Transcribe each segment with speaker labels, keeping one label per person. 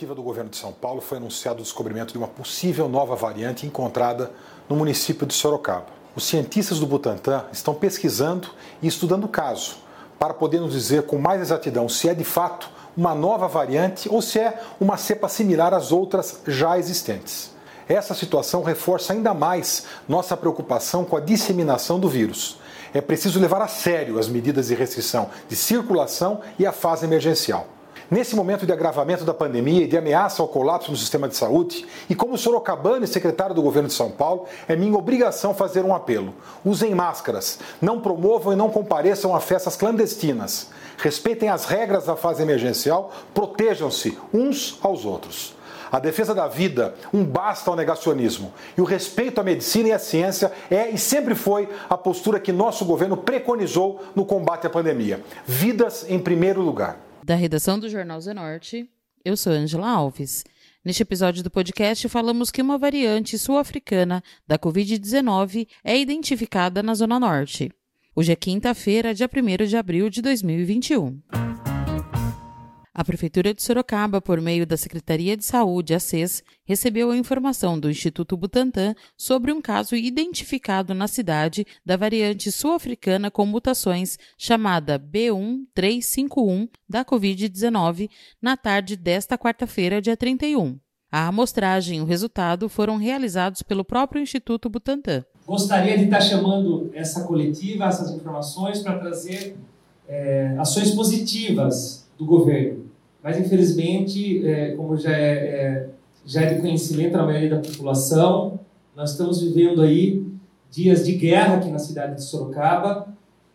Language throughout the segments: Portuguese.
Speaker 1: Coletiva do governo de São Paulo, foi anunciado o descobrimento de uma possível nova variante encontrada no município de Sorocaba. Os cientistas do Butantan estão pesquisando e estudando o caso para poder nos dizer com mais exatidão se é de fato uma nova variante ou se é uma cepa similar às outras já existentes. Essa situação reforça ainda mais nossa preocupação com a disseminação do vírus. É preciso levar a sério as medidas de restrição de circulação e a fase emergencial. Nesse momento de agravamento da pandemia e de ameaça ao colapso no sistema de saúde, e como sorocabano e secretário do governo de São Paulo, é minha obrigação fazer um apelo. Usem máscaras, não promovam e não compareçam a festas clandestinas. Respeitem as regras da fase emergencial, protejam-se uns aos outros. A defesa da vida, um basta ao negacionismo. E o respeito à medicina e à ciência é e sempre foi a postura que nosso governo preconizou no combate à pandemia. Vidas em primeiro lugar.
Speaker 2: Da redação do Jornal Zenorte, eu sou Angela Alves. Neste episódio do podcast, falamos que uma variante sul-africana da Covid-19 é identificada na Zona Norte. Hoje é quinta-feira, dia 1 de abril de 2021. A Prefeitura de Sorocaba, por meio da Secretaria de Saúde, a SES, recebeu a informação do Instituto Butantan sobre um caso identificado na cidade da variante sul-africana com mutações chamada B1351 da Covid-19 na tarde desta quarta-feira, dia 31. A amostragem e o resultado foram realizados pelo próprio Instituto Butantan.
Speaker 3: Gostaria de estar chamando essa coletiva, essas informações, para trazer é, ações positivas do governo. Mas, infelizmente, é, como já é, é, já é de conhecimento na maioria da população, nós estamos vivendo aí dias de guerra aqui na cidade de Sorocaba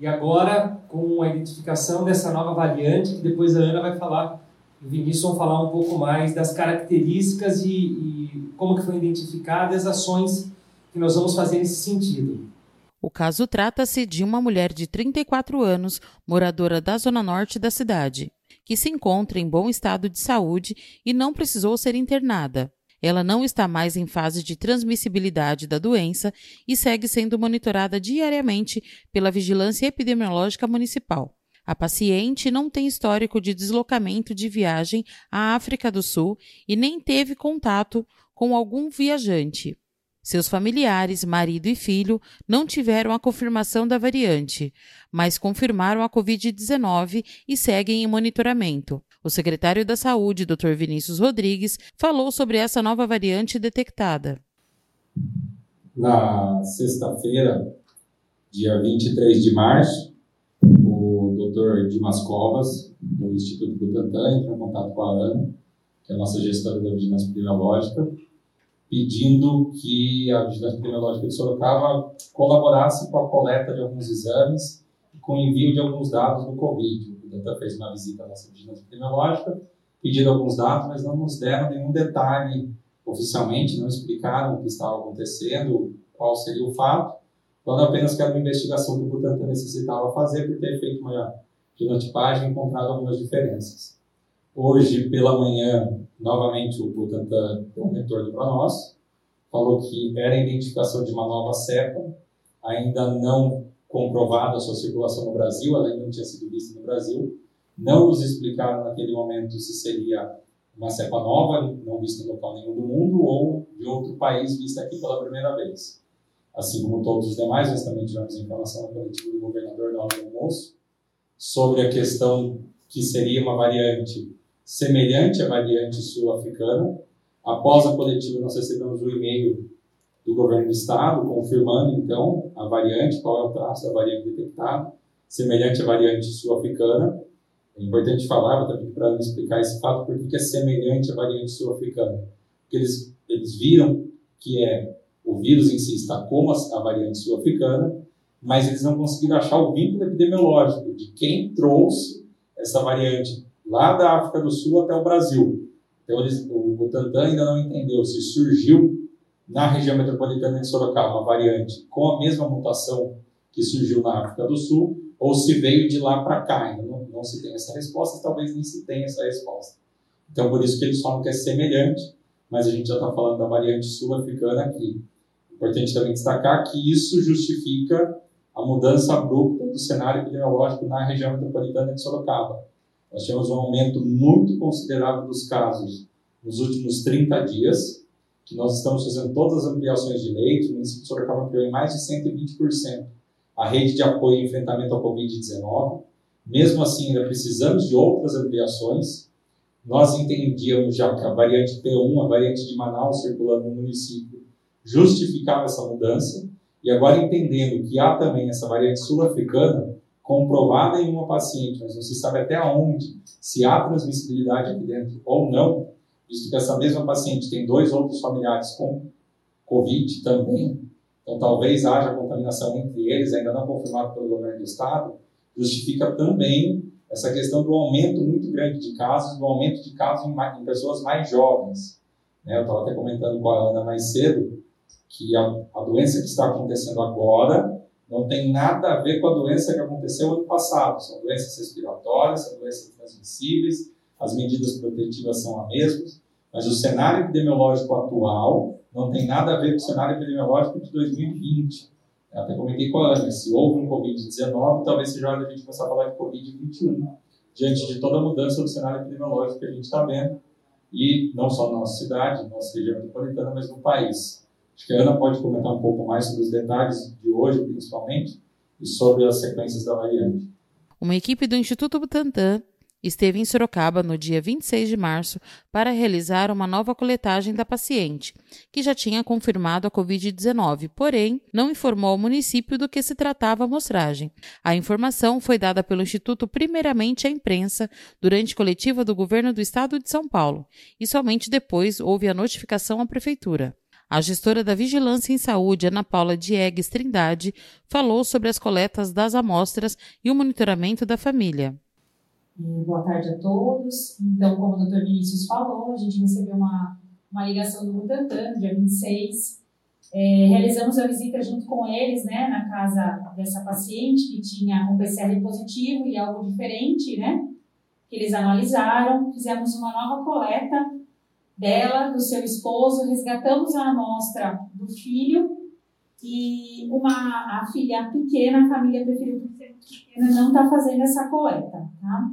Speaker 3: e agora com a identificação dessa nova variante, que depois a Ana vai falar, o Vinícius vão falar um pouco mais das características e, e como que foram identificadas as ações que nós vamos fazer nesse sentido.
Speaker 2: O caso trata-se de uma mulher de 34 anos, moradora da zona norte da cidade, que se encontra em bom estado de saúde e não precisou ser internada. Ela não está mais em fase de transmissibilidade da doença e segue sendo monitorada diariamente pela Vigilância Epidemiológica Municipal. A paciente não tem histórico de deslocamento de viagem à África do Sul e nem teve contato com algum viajante. Seus familiares, marido e filho, não tiveram a confirmação da variante, mas confirmaram a Covid-19 e seguem em monitoramento. O secretário da Saúde, Dr. Vinícius Rodrigues, falou sobre essa nova variante detectada.
Speaker 4: Na sexta-feira, dia 23 de março, o Dr. Dimas Covas, do Instituto Butantan, entrou em contato com a Ana, que é a nossa gestora da vigilância epidemiológica, pedindo que a Vigilância Epidemiológica de Sorocaba colaborasse com a coleta de alguns exames e com o envio de alguns dados do Covid. O Danta fez uma visita à nossa Vigilância Epidemiológica, pedindo alguns dados, mas não nos deram nenhum detalhe oficialmente, não explicaram o que estava acontecendo, qual seria o fato, falando apenas que era uma investigação que o Butantan necessitava fazer por ter feito uma genotipagem e encontrado algumas diferenças. Hoje, pela manhã, novamente o Butantan deu um retorno para nós, falou que era a identificação de uma nova cepa, ainda não comprovada a sua circulação no Brasil, ela ainda não tinha sido vista no Brasil. Não nos explicaram naquele momento se seria uma cepa nova, não vista em local nenhum do mundo, ou de outro país vista aqui pela primeira vez. Assim como todos os demais, nós também tivemos informação na coletiva do governador na almoço sobre a questão que seria uma variante semelhante à variante sul-africana. Após a coletiva, nós recebemos um e-mail do governo do estado confirmando, então, a variante, qual é o traço da variante detectada, semelhante à variante sul-africana. É importante falar, pedir para explicar esse fato, porque é semelhante à variante sul-africana. Porque eles, eles viram que é o vírus em si está como a variante sul-africana, mas eles não conseguiram achar o vínculo epidemiológico de quem trouxe essa variante lá da África do Sul até o Brasil. Então, eles, o Butantan ainda não entendeu se surgiu na região metropolitana de Sorocaba uma variante com a mesma mutação que surgiu na África do Sul ou se veio de lá para cá. Ainda não, não se tem essa resposta, talvez nem se tenha essa resposta. Então, por isso que eles falam que é semelhante, mas a gente já está falando da variante sul-africana aqui. Importante também destacar que isso justifica a mudança abrupta do cenário epidemiológico na região metropolitana de Sorocaba Nós tivemos um aumento muito considerável dos casos nos últimos 30 dias, que nós estamos fazendo todas as ampliações de leitos, o município de Sorocaba ampliou em mais de 120% a rede de apoio e enfrentamento ao Covid-19. Mesmo assim, ainda precisamos de outras ampliações. Nós entendíamos já que a variante P1, a variante de Manaus circulando no município, justificava essa mudança. E agora entendendo que há também essa variante sul-africana, comprovada em uma paciente, mas não se sabe até onde, se há transmissibilidade aqui dentro ou não, visto que essa mesma paciente tem dois outros familiares com Covid também, então talvez haja contaminação entre eles, ainda não confirmado pelo governo do estado, justifica também essa questão do aumento muito grande de casos, do aumento de casos em, em pessoas mais jovens. Né? Eu estava até comentando com a Ana mais cedo que a, a doença que está acontecendo agora não tem nada a ver com a doença que aconteceu ano passado. São doenças respiratórias, são doenças transmissíveis, as medidas protetivas são as mesmas, mas o cenário epidemiológico atual não tem nada a ver com o cenário epidemiológico de 2020. Eu até comentei com a Ana, se houve um Covid-19, talvez seja hora de a gente começar a falar de Covid-21, diante de toda a mudança do cenário epidemiológico que a gente está vendo, e não só na nossa cidade, na nossa região metropolitana, mas no país. Acho que a Ana pode comentar um pouco mais sobre os detalhes de hoje, principalmente, e sobre as sequências da variante.
Speaker 2: Uma equipe do Instituto Butantan esteve em Sorocaba no dia 26 de março para realizar uma nova coletagem da paciente, que já tinha confirmado a Covid-19, porém não informou ao município do que se tratava a amostragem. A informação foi dada pelo Instituto primeiramente à imprensa durante coletiva do governo do estado de São Paulo e somente depois houve a notificação à prefeitura. A gestora da Vigilância em Saúde, Ana Paula Diegues Trindade, falou sobre as coletas das amostras e o monitoramento da família.
Speaker 5: Boa tarde a todos. Então, como o doutor Vinícius falou, a gente recebeu uma, uma ligação do Butantan, dia 26. É, realizamos a visita junto com eles, né, na casa dessa paciente que tinha um PCR positivo e algo diferente, né, que eles analisaram. Fizemos uma nova coleta dela, do seu esposo, resgatamos a amostra do filho e uma, a filha pequena, a família preferiu pequena, não está fazendo essa coleta, tá?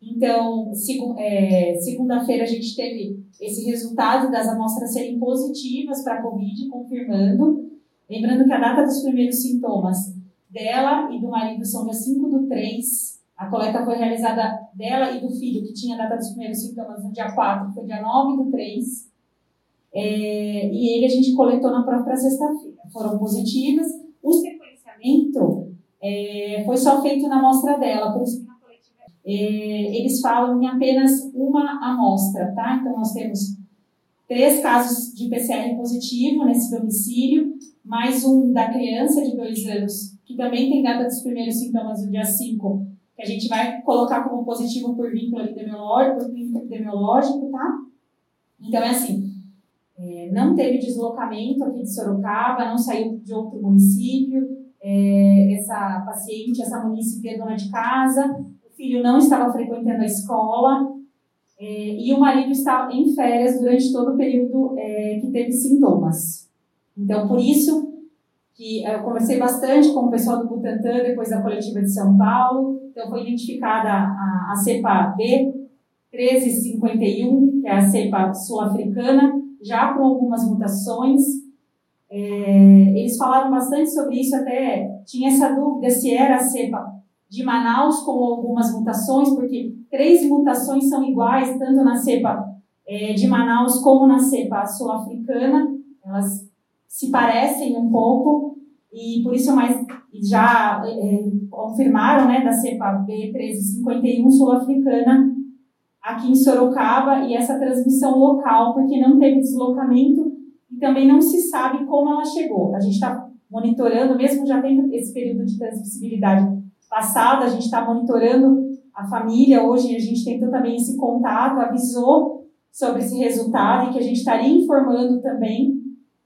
Speaker 5: Então, é, segunda-feira a gente teve esse resultado das amostras serem positivas para a Covid, confirmando. Lembrando que a data dos primeiros sintomas dela e do marido são dia 5 do 3. A coleta foi realizada dela e do filho, que tinha data dos primeiros sintomas no dia 4, foi dia 9 do 3. É, e ele a gente coletou na própria sexta-feira. Foram positivas. O sequenciamento é, foi só feito na amostra dela, por isso que é, eles falam em apenas uma amostra, tá? Então, nós temos três casos de PCR positivo nesse domicílio, mais um da criança de dois anos, que também tem data dos primeiros sintomas no dia 5, que a gente vai colocar como positivo por vínculo epidemiológico, por vínculo epidemiológico, tá? Então, é assim, é, não teve deslocamento aqui de Sorocaba, não saiu de outro município, é, essa paciente, essa município é dona de casa, filho não estava frequentando a escola é, e o marido estava em férias durante todo o período é, que teve sintomas. Então, por isso que eu conversei bastante com o pessoal do Butantan depois da coletiva de São Paulo. Então, foi identificada a, a cepa B1351, que é a cepa sul-africana, já com algumas mutações. É, eles falaram bastante sobre isso, até tinha essa dúvida se era a cepa de Manaus com algumas mutações, porque três mutações são iguais, tanto na cepa é, de Manaus como na cepa sul-africana. Elas se parecem um pouco e por isso mais já é, confirmaram né, da cepa B1351 sul-africana aqui em Sorocaba e essa transmissão local, porque não teve deslocamento e também não se sabe como ela chegou. A gente está monitorando, mesmo já tendo esse período de transmissibilidade passada, a gente está monitorando a família, hoje a gente tem também esse contato, avisou sobre esse resultado e que a gente estaria informando também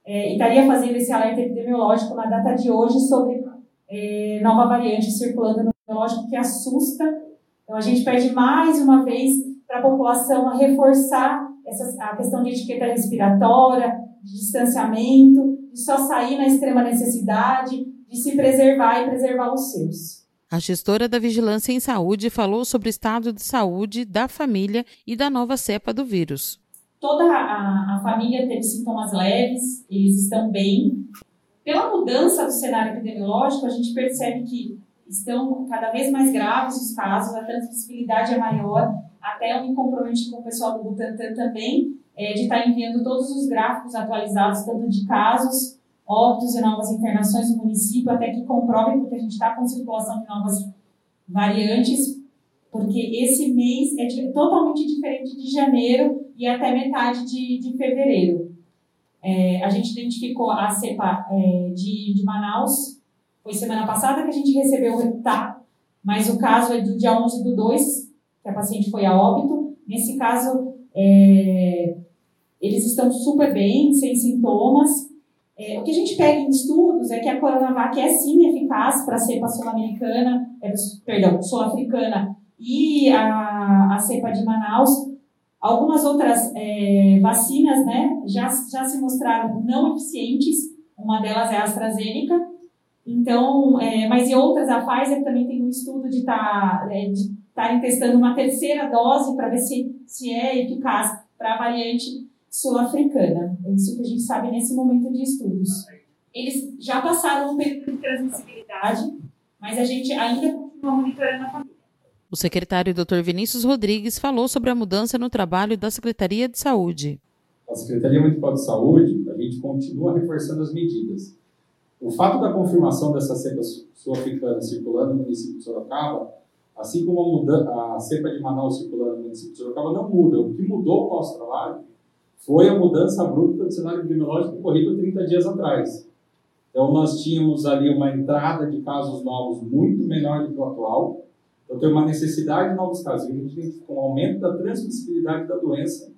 Speaker 5: é, estaria fazendo esse alerta epidemiológico na data de hoje sobre é, nova variante circulando no epidemiológico que assusta. Então a gente pede mais uma vez para a população reforçar essa, a questão de etiqueta respiratória, de distanciamento, de só sair na extrema necessidade, de se preservar e preservar os seus.
Speaker 2: A gestora da Vigilância em Saúde falou sobre o estado de saúde da família e da nova cepa do vírus.
Speaker 5: Toda a, a família teve sintomas leves, eles estão bem. Pela mudança do cenário epidemiológico, a gente percebe que estão cada vez mais graves os casos, a transmissibilidade é maior. Até eu me comprometi com o pessoal do Butantan também, é, de estar enviando todos os gráficos atualizados, tanto de casos, óbitos e novas internações no município, até que comprovem, porque a gente está com circulação de novas variantes, porque esse mês é de, totalmente diferente de janeiro e até metade de, de fevereiro. É, a gente identificou a cepa é, de, de Manaus, foi semana passada que a gente recebeu o resultado, mas o caso é do dia 11 do 2, que a paciente foi a óbito. Nesse caso, é, eles estão super bem, sem sintomas. É, o que a gente pega em estudos é que a Coronavac é sim eficaz para a cepa sul-americana, é, perdão, sul-africana e a, a cepa de Manaus. Algumas outras é, vacinas né, já, já se mostraram não eficientes, uma delas é a AstraZeneca, então, é, mas e outras, a Pfizer também tem um estudo de tá, é, estarem testando uma terceira dose para ver se, se é eficaz para a variante sul-africana. É isso que a gente sabe nesse momento de estudos. Eles já passaram um período de transmissibilidade, mas a gente ainda continua monitorando a família.
Speaker 2: O secretário Dr. Vinícius Rodrigues falou sobre a mudança no trabalho da Secretaria de Saúde.
Speaker 4: A Secretaria Municipal de Saúde, a gente continua reforçando as medidas. O fato da confirmação dessa cepa sul-africana circulando no município de Sorocaba, assim como a, muda, a cepa de Manaus circulando no município de Sorocaba, não muda. O que mudou o nosso trabalho foi a mudança abrupta do cenário epidemiológico ocorrido 30 dias atrás. Então, nós tínhamos ali uma entrada de casos novos muito menor do que o atual. Então, tem uma necessidade de novos casos. Tem um aumento da transmissibilidade da doença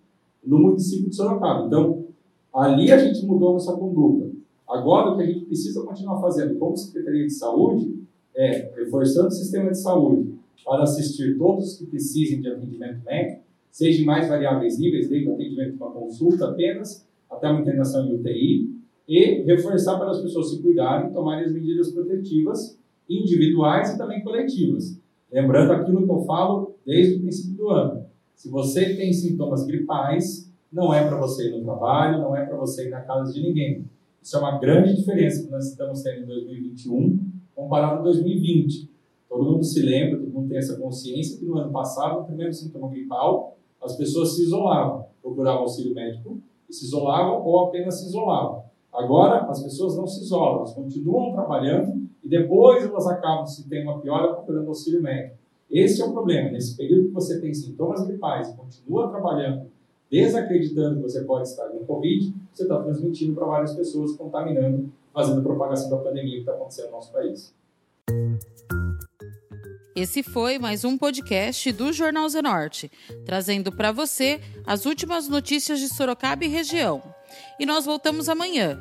Speaker 4: no município de Sorocaba. Então, ali a gente mudou nossa conduta. Agora, o que a gente precisa continuar fazendo como Secretaria de Saúde é reforçando o sistema de saúde para assistir todos que precisem de atendimento médico, seja mais variáveis níveis, desde o atendimento para consulta apenas, até uma internação em UTI, e reforçar para as pessoas se cuidarem, tomarem as medidas protetivas individuais e também coletivas. Lembrando aquilo que eu falo desde o princípio do ano. Se você tem sintomas gripais, não é para você ir no trabalho, não é para você ir na casa de ninguém. Isso é uma grande diferença que nós estamos tendo em 2021 comparado a 2020. Todo mundo se lembra, todo mundo tem essa consciência que no ano passado, no primeiro sintoma gripal, as pessoas se isolavam, procuravam auxílio médico e se isolavam ou apenas se isolavam. Agora, as pessoas não se isolam, elas continuam trabalhando e depois elas acabam, se tem uma piora, procurando auxílio médico. Esse é o problema. Nesse período que você tem sintomas gripais e continua trabalhando desacreditando que você pode estar com Covid, você está transmitindo para várias pessoas, contaminando, fazendo propagação da pandemia que está acontecendo no nosso país.
Speaker 2: Esse foi mais um podcast do Jornal Zenorte, trazendo para você as últimas notícias de Sorocaba e região. E nós voltamos amanhã